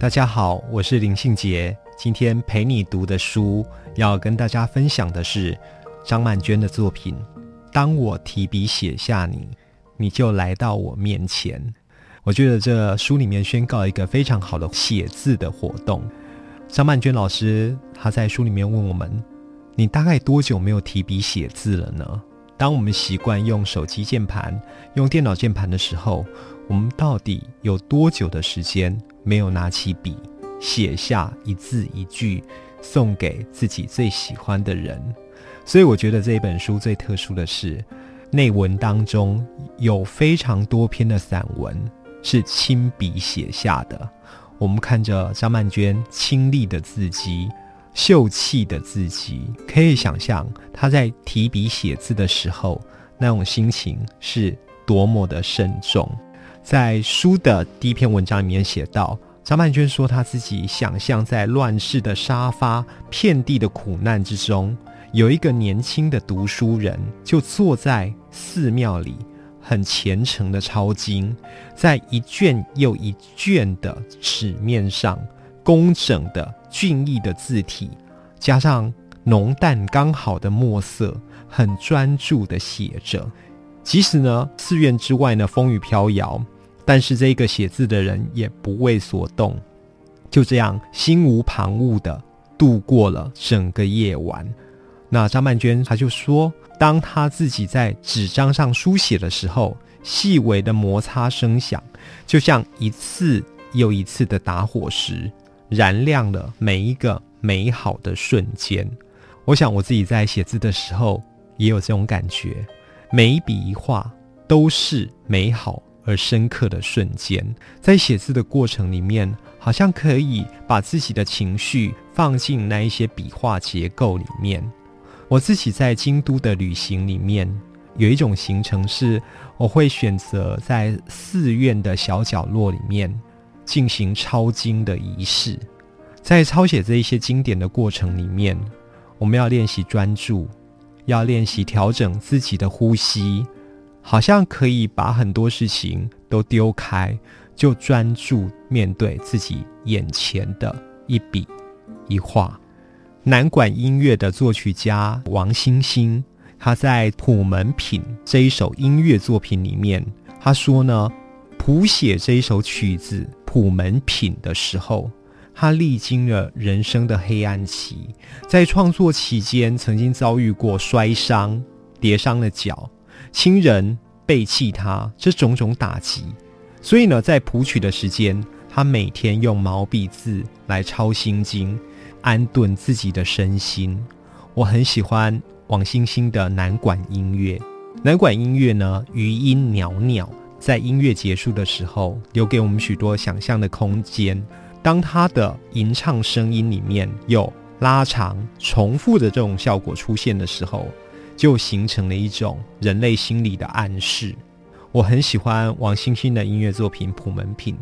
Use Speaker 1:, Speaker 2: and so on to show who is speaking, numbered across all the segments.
Speaker 1: 大家好，我是林信杰。今天陪你读的书，要跟大家分享的是张曼娟的作品。当我提笔写下你，你就来到我面前。我觉得这书里面宣告一个非常好的写字的活动。张曼娟老师她在书里面问我们：你大概多久没有提笔写字了呢？当我们习惯用手机键盘、用电脑键盘的时候，我们到底有多久的时间？没有拿起笔写下一字一句送给自己最喜欢的人，所以我觉得这一本书最特殊的是内文当中有非常多篇的散文是亲笔写下的。我们看着张曼娟清丽的字迹、秀气的字迹，可以想象她在提笔写字的时候那种心情是多么的慎重。在书的第一篇文章里面写到，张曼娟说，她自己想象在乱世的沙发、遍地的苦难之中，有一个年轻的读书人，就坐在寺庙里，很虔诚的抄经，在一卷又一卷的纸面上，工整的俊逸的字体，加上浓淡刚好的墨色，很专注的写着。即使呢，寺院之外呢，风雨飘摇，但是这个写字的人也不为所动，就这样心无旁骛的度过了整个夜晚。那张曼娟她就说，当她自己在纸张上书写的时候，细微的摩擦声响，就像一次又一次的打火石，燃亮了每一个美好的瞬间。我想我自己在写字的时候也有这种感觉。每一笔一画都是美好而深刻的瞬间，在写字的过程里面，好像可以把自己的情绪放进那一些笔画结构里面。我自己在京都的旅行里面，有一种行程是，我会选择在寺院的小角落里面进行抄经的仪式。在抄写这一些经典的过程里面，我们要练习专注。要练习调整自己的呼吸，好像可以把很多事情都丢开，就专注面对自己眼前的一笔一画。南管音乐的作曲家王星星，他在《普门品》这一首音乐作品里面，他说呢，谱写这一首曲子《普门品》的时候。他历经了人生的黑暗期，在创作期间曾经遭遇过摔伤、跌伤了脚、亲人背弃他这种种打击，所以呢，在谱曲的时间，他每天用毛笔字来抄心经，安顿自己的身心。我很喜欢王星星的南管音乐，南管音乐呢，余音袅袅，在音乐结束的时候，留给我们许多想象的空间。当他的吟唱声音里面有拉长、重复的这种效果出现的时候，就形成了一种人类心理的暗示。我很喜欢王星星的音乐作品《普门品》，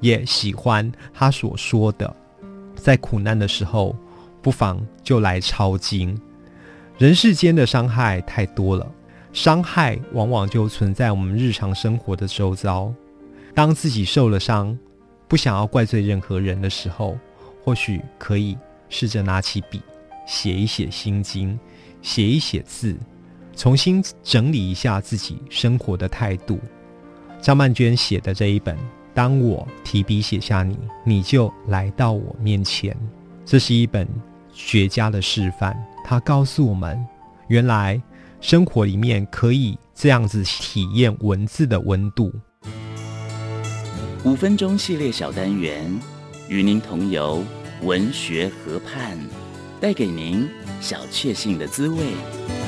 Speaker 1: 也喜欢他所说的，在苦难的时候，不妨就来抄经。人世间的伤害太多了，伤害往往就存在我们日常生活的周遭。当自己受了伤，不想要怪罪任何人的时候，或许可以试着拿起笔，写一写心经，写一写字，重新整理一下自己生活的态度。张曼娟写的这一本《当我提笔写下你，你就来到我面前》，这是一本绝佳的示范。它告诉我们，原来生活里面可以这样子体验文字的温度。
Speaker 2: 五分钟系列小单元，与您同游文学河畔，带给您小确幸的滋味。